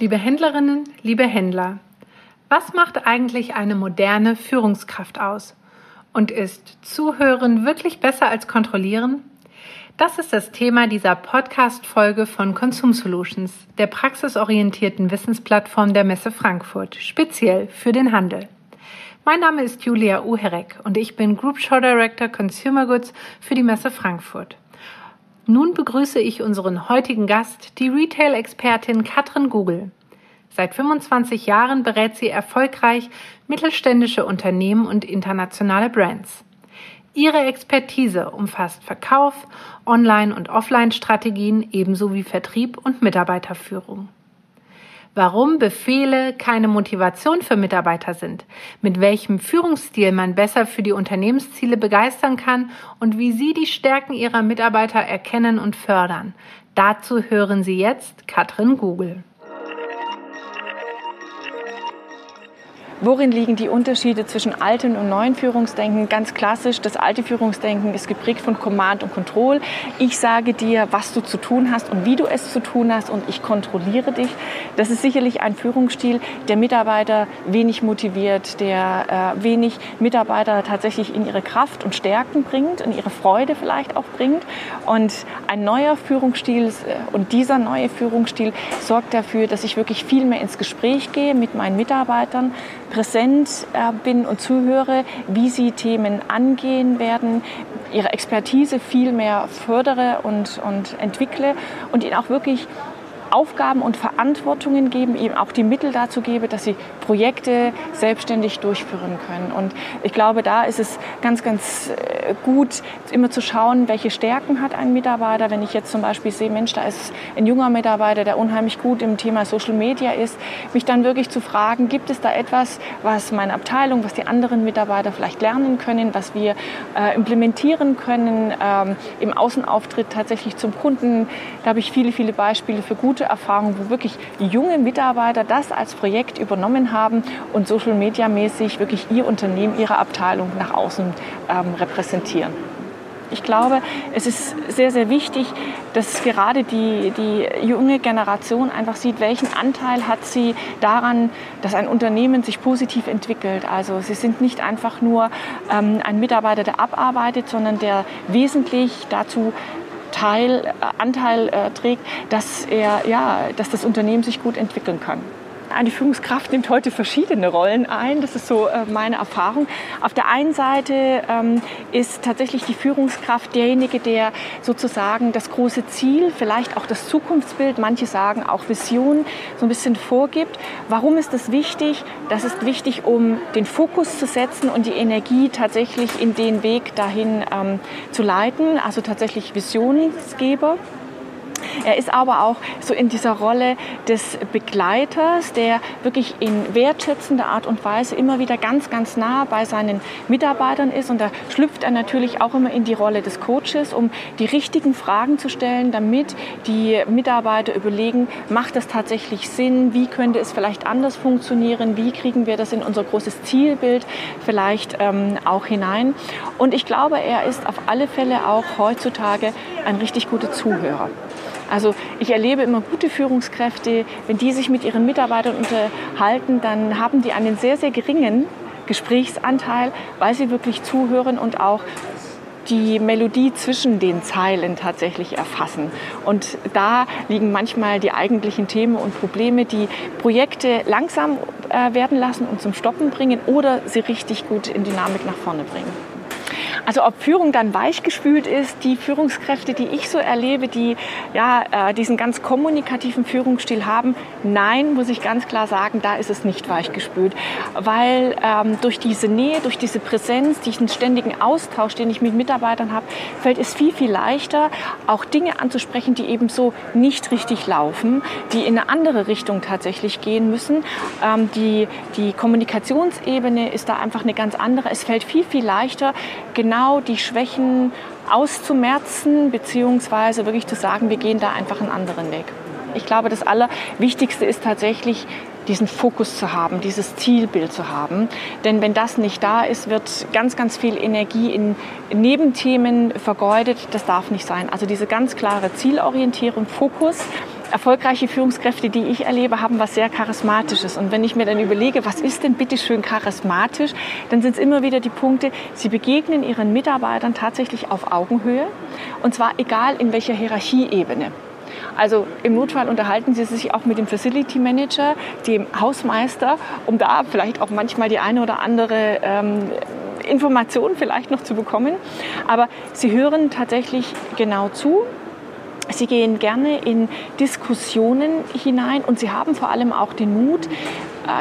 Liebe Händlerinnen, liebe Händler, was macht eigentlich eine moderne Führungskraft aus? Und ist Zuhören wirklich besser als Kontrollieren? Das ist das Thema dieser Podcast-Folge von Consum Solutions, der praxisorientierten Wissensplattform der Messe Frankfurt, speziell für den Handel. Mein Name ist Julia Uherek und ich bin Group Show Director Consumer Goods für die Messe Frankfurt. Nun begrüße ich unseren heutigen Gast, die Retail-Expertin Katrin Google. Seit 25 Jahren berät sie erfolgreich mittelständische Unternehmen und internationale Brands. Ihre Expertise umfasst Verkauf, Online- und Offline-Strategien ebenso wie Vertrieb und Mitarbeiterführung warum Befehle keine Motivation für Mitarbeiter sind, mit welchem Führungsstil man besser für die Unternehmensziele begeistern kann und wie Sie die Stärken Ihrer Mitarbeiter erkennen und fördern. Dazu hören Sie jetzt Katrin Google. Worin liegen die Unterschiede zwischen altem und neuen Führungsdenken? Ganz klassisch, das alte Führungsdenken ist geprägt von Command und Control. Ich sage dir, was du zu tun hast und wie du es zu tun hast und ich kontrolliere dich. Das ist sicherlich ein Führungsstil, der Mitarbeiter wenig motiviert, der äh, wenig Mitarbeiter tatsächlich in ihre Kraft und Stärken bringt, in ihre Freude vielleicht auch bringt. Und ein neuer Führungsstil äh, und dieser neue Führungsstil sorgt dafür, dass ich wirklich viel mehr ins Gespräch gehe mit meinen Mitarbeitern, präsent äh, bin und zuhöre, wie sie Themen angehen werden, ihre Expertise viel mehr fördere und, und entwickle und ihnen auch wirklich Aufgaben und Verantwortungen geben, eben auch die Mittel dazu gebe, dass sie Projekte selbstständig durchführen können. Und ich glaube, da ist es ganz, ganz äh, gut, immer zu schauen, welche Stärken hat ein Mitarbeiter. Wenn ich jetzt zum Beispiel sehe, Mensch, da ist ein junger Mitarbeiter, der unheimlich gut im Thema Social Media ist, mich dann wirklich zu fragen, gibt es da etwas, was meine Abteilung, was die anderen Mitarbeiter vielleicht lernen können, was wir äh, implementieren können ähm, im Außenauftritt tatsächlich zum Kunden. Da habe ich viele, viele Beispiele für gute gute Erfahrung, wo wirklich junge Mitarbeiter das als Projekt übernommen haben und Social Media mäßig wirklich ihr Unternehmen, ihre Abteilung nach außen ähm, repräsentieren. Ich glaube, es ist sehr, sehr wichtig, dass gerade die, die junge Generation einfach sieht, welchen Anteil hat sie daran, dass ein Unternehmen sich positiv entwickelt. Also sie sind nicht einfach nur ähm, ein Mitarbeiter, der abarbeitet, sondern der wesentlich dazu Teil, äh, Anteil äh, trägt, dass, er, ja, dass das Unternehmen sich gut entwickeln kann. Eine Führungskraft nimmt heute verschiedene Rollen ein. Das ist so äh, meine Erfahrung. Auf der einen Seite ähm, ist tatsächlich die Führungskraft derjenige, der sozusagen das große Ziel, vielleicht auch das Zukunftsbild, manche sagen auch Vision, so ein bisschen vorgibt. Warum ist das wichtig? Das ist wichtig, um den Fokus zu setzen und die Energie tatsächlich in den Weg dahin ähm, zu leiten, also tatsächlich Visionsgeber. Er ist aber auch so in dieser Rolle des Begleiters, der wirklich in wertschätzender Art und Weise immer wieder ganz, ganz nah bei seinen Mitarbeitern ist. Und da schlüpft er natürlich auch immer in die Rolle des Coaches, um die richtigen Fragen zu stellen, damit die Mitarbeiter überlegen, macht das tatsächlich Sinn? Wie könnte es vielleicht anders funktionieren? Wie kriegen wir das in unser großes Zielbild vielleicht ähm, auch hinein? Und ich glaube, er ist auf alle Fälle auch heutzutage ein richtig guter Zuhörer. Also ich erlebe immer gute Führungskräfte, wenn die sich mit ihren Mitarbeitern unterhalten, dann haben die einen sehr, sehr geringen Gesprächsanteil, weil sie wirklich zuhören und auch die Melodie zwischen den Zeilen tatsächlich erfassen. Und da liegen manchmal die eigentlichen Themen und Probleme, die Projekte langsam äh, werden lassen und zum Stoppen bringen oder sie richtig gut in Dynamik nach vorne bringen. Also ob Führung dann weichgespült ist, die Führungskräfte, die ich so erlebe, die ja äh, diesen ganz kommunikativen Führungsstil haben, nein, muss ich ganz klar sagen, da ist es nicht weichgespült, weil ähm, durch diese Nähe, durch diese Präsenz, diesen ständigen Austausch, den ich mit Mitarbeitern habe, fällt es viel viel leichter, auch Dinge anzusprechen, die eben so nicht richtig laufen, die in eine andere Richtung tatsächlich gehen müssen. Ähm, die die Kommunikationsebene ist da einfach eine ganz andere. Es fällt viel viel leichter genau die Schwächen auszumerzen, beziehungsweise wirklich zu sagen, wir gehen da einfach einen anderen Weg. Ich glaube, das Allerwichtigste ist tatsächlich, diesen Fokus zu haben, dieses Zielbild zu haben. Denn wenn das nicht da ist, wird ganz, ganz viel Energie in Nebenthemen vergeudet. Das darf nicht sein. Also diese ganz klare Zielorientierung, Fokus erfolgreiche Führungskräfte, die ich erlebe, haben was sehr Charismatisches. Und wenn ich mir dann überlege, was ist denn bitte schön charismatisch, dann sind es immer wieder die Punkte, sie begegnen ihren Mitarbeitern tatsächlich auf Augenhöhe. Und zwar egal in welcher Hierarchieebene. Also im Notfall unterhalten Sie sich auch mit dem Facility Manager, dem Hausmeister, um da vielleicht auch manchmal die eine oder andere ähm, Information vielleicht noch zu bekommen. Aber Sie hören tatsächlich genau zu Sie gehen gerne in Diskussionen hinein und sie haben vor allem auch den Mut,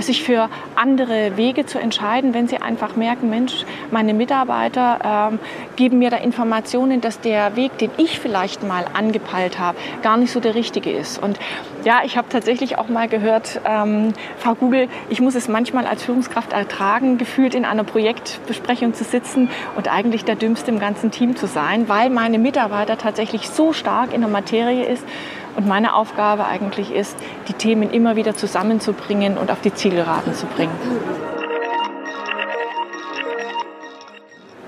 sich für andere Wege zu entscheiden, wenn sie einfach merken, Mensch, meine Mitarbeiter ähm, geben mir da Informationen, dass der Weg, den ich vielleicht mal angepeilt habe, gar nicht so der richtige ist. Und ja, ich habe tatsächlich auch mal gehört, ähm, Frau Google, ich muss es manchmal als Führungskraft ertragen, gefühlt in einer Projektbesprechung zu sitzen und eigentlich der Dümmste im ganzen Team zu sein, weil meine Mitarbeiter tatsächlich so stark in der Materie ist und meine Aufgabe eigentlich ist, die Themen immer wieder zusammenzubringen und auf die Zielgeraden zu bringen.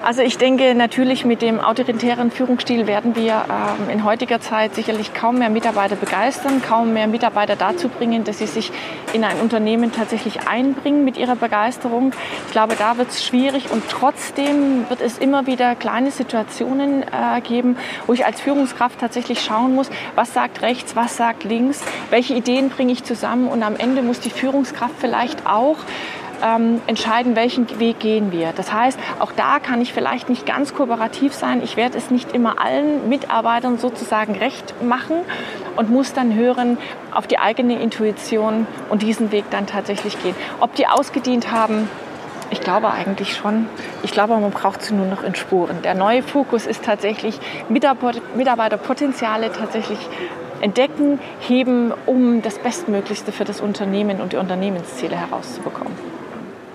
Also ich denke, natürlich mit dem autoritären Führungsstil werden wir ähm, in heutiger Zeit sicherlich kaum mehr Mitarbeiter begeistern, kaum mehr Mitarbeiter dazu bringen, dass sie sich in ein Unternehmen tatsächlich einbringen mit ihrer Begeisterung. Ich glaube, da wird es schwierig und trotzdem wird es immer wieder kleine Situationen äh, geben, wo ich als Führungskraft tatsächlich schauen muss, was sagt rechts, was sagt links, welche Ideen bringe ich zusammen und am Ende muss die Führungskraft vielleicht auch ähm, entscheiden, welchen Weg gehen wir. Das heißt, auch da kann ich vielleicht nicht ganz kooperativ sein. Ich werde es nicht immer allen Mitarbeitern sozusagen recht machen und muss dann hören auf die eigene Intuition und diesen Weg dann tatsächlich gehen. Ob die ausgedient haben, ich glaube eigentlich schon. Ich glaube, man braucht sie nur noch in Spuren. Der neue Fokus ist tatsächlich Mitarbeiterpotenziale tatsächlich entdecken, heben, um das Bestmöglichste für das Unternehmen und die Unternehmensziele herauszubekommen.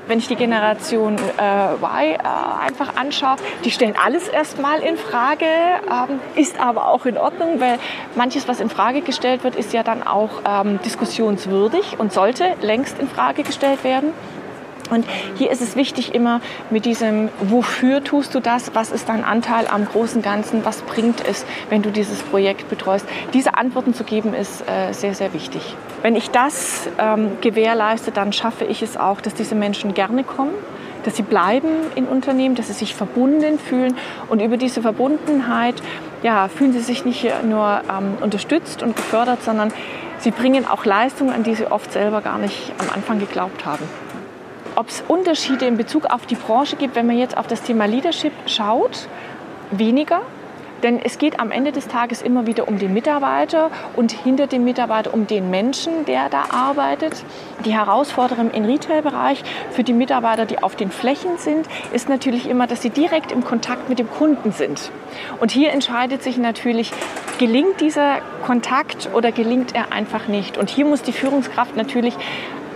Wenn ich die Generation äh, Y äh, einfach anschaue, die stellen alles erstmal in Frage, ähm, ist aber auch in Ordnung, weil manches, was in Frage gestellt wird, ist ja dann auch ähm, diskussionswürdig und sollte längst in Frage gestellt werden. Und hier ist es wichtig immer mit diesem, wofür tust du das? Was ist dein Anteil am großen Ganzen? Was bringt es, wenn du dieses Projekt betreust? Diese Antworten zu geben ist äh, sehr, sehr wichtig. Wenn ich das ähm, gewährleiste, dann schaffe ich es auch, dass diese Menschen gerne kommen, dass sie bleiben in Unternehmen, dass sie sich verbunden fühlen und über diese Verbundenheit ja, fühlen sie sich nicht nur ähm, unterstützt und gefördert, sondern sie bringen auch Leistungen, an die sie oft selber gar nicht am Anfang geglaubt haben ob es Unterschiede in Bezug auf die Branche gibt, wenn man jetzt auf das Thema Leadership schaut, weniger. Denn es geht am Ende des Tages immer wieder um den Mitarbeiter und hinter dem Mitarbeiter um den Menschen, der da arbeitet. Die Herausforderung im Retail-Bereich für die Mitarbeiter, die auf den Flächen sind, ist natürlich immer, dass sie direkt im Kontakt mit dem Kunden sind. Und hier entscheidet sich natürlich, gelingt dieser Kontakt oder gelingt er einfach nicht. Und hier muss die Führungskraft natürlich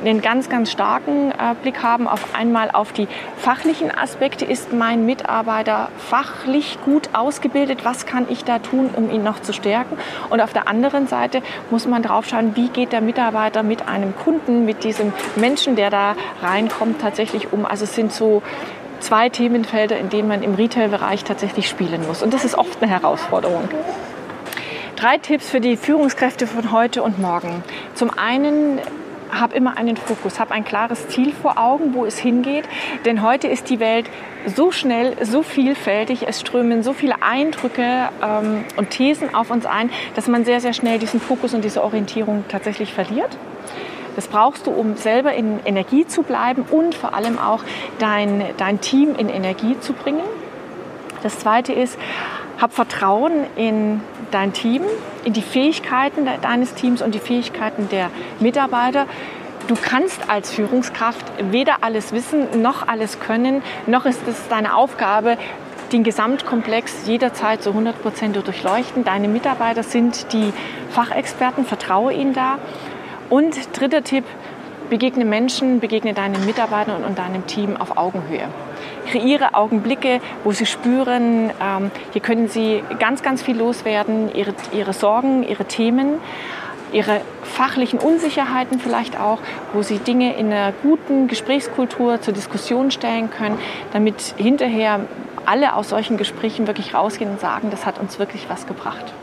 einen ganz, ganz starken äh, Blick haben. Auf einmal auf die fachlichen Aspekte. Ist mein Mitarbeiter fachlich gut ausgebildet? Was kann ich da tun, um ihn noch zu stärken? Und auf der anderen Seite muss man drauf schauen, wie geht der Mitarbeiter mit einem Kunden, mit diesem Menschen, der da reinkommt, tatsächlich um. Also es sind so zwei Themenfelder, in denen man im Retail-Bereich tatsächlich spielen muss. Und das ist oft eine Herausforderung. Drei Tipps für die Führungskräfte von heute und morgen. Zum einen hab immer einen Fokus, hab ein klares Ziel vor Augen, wo es hingeht. Denn heute ist die Welt so schnell, so vielfältig, es strömen so viele Eindrücke ähm, und Thesen auf uns ein, dass man sehr, sehr schnell diesen Fokus und diese Orientierung tatsächlich verliert. Das brauchst du, um selber in Energie zu bleiben und vor allem auch dein, dein Team in Energie zu bringen. Das Zweite ist, hab Vertrauen in dein Team, in die Fähigkeiten deines Teams und die Fähigkeiten der Mitarbeiter. Du kannst als Führungskraft weder alles wissen noch alles können, noch ist es deine Aufgabe, den Gesamtkomplex jederzeit zu 100 Prozent durchleuchten. Deine Mitarbeiter sind die Fachexperten, vertraue ihnen da. Und dritter Tipp, begegne Menschen, begegne deinen Mitarbeitern und deinem Team auf Augenhöhe kreiere Augenblicke, wo sie spüren, ähm, hier können sie ganz, ganz viel loswerden, ihre, ihre Sorgen, ihre Themen ihre fachlichen Unsicherheiten vielleicht auch, wo sie Dinge in einer guten Gesprächskultur zur Diskussion stellen können, damit hinterher alle aus solchen Gesprächen wirklich rausgehen und sagen, das hat uns wirklich was gebracht.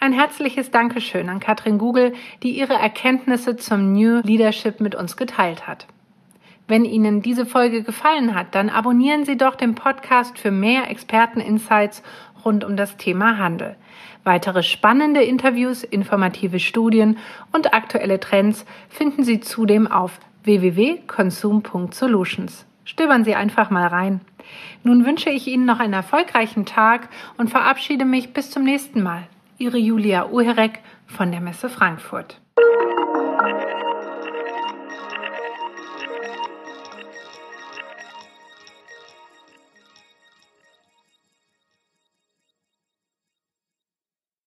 Ein herzliches Dankeschön an Katrin Google, die ihre Erkenntnisse zum New Leadership mit uns geteilt hat. Wenn Ihnen diese Folge gefallen hat, dann abonnieren Sie doch den Podcast für mehr Experten-Insights rund um das Thema Handel. Weitere spannende Interviews, informative Studien und aktuelle Trends finden Sie zudem auf www.consum.solutions. Stöbern Sie einfach mal rein. Nun wünsche ich Ihnen noch einen erfolgreichen Tag und verabschiede mich bis zum nächsten Mal. Ihre Julia Uherek von der Messe Frankfurt.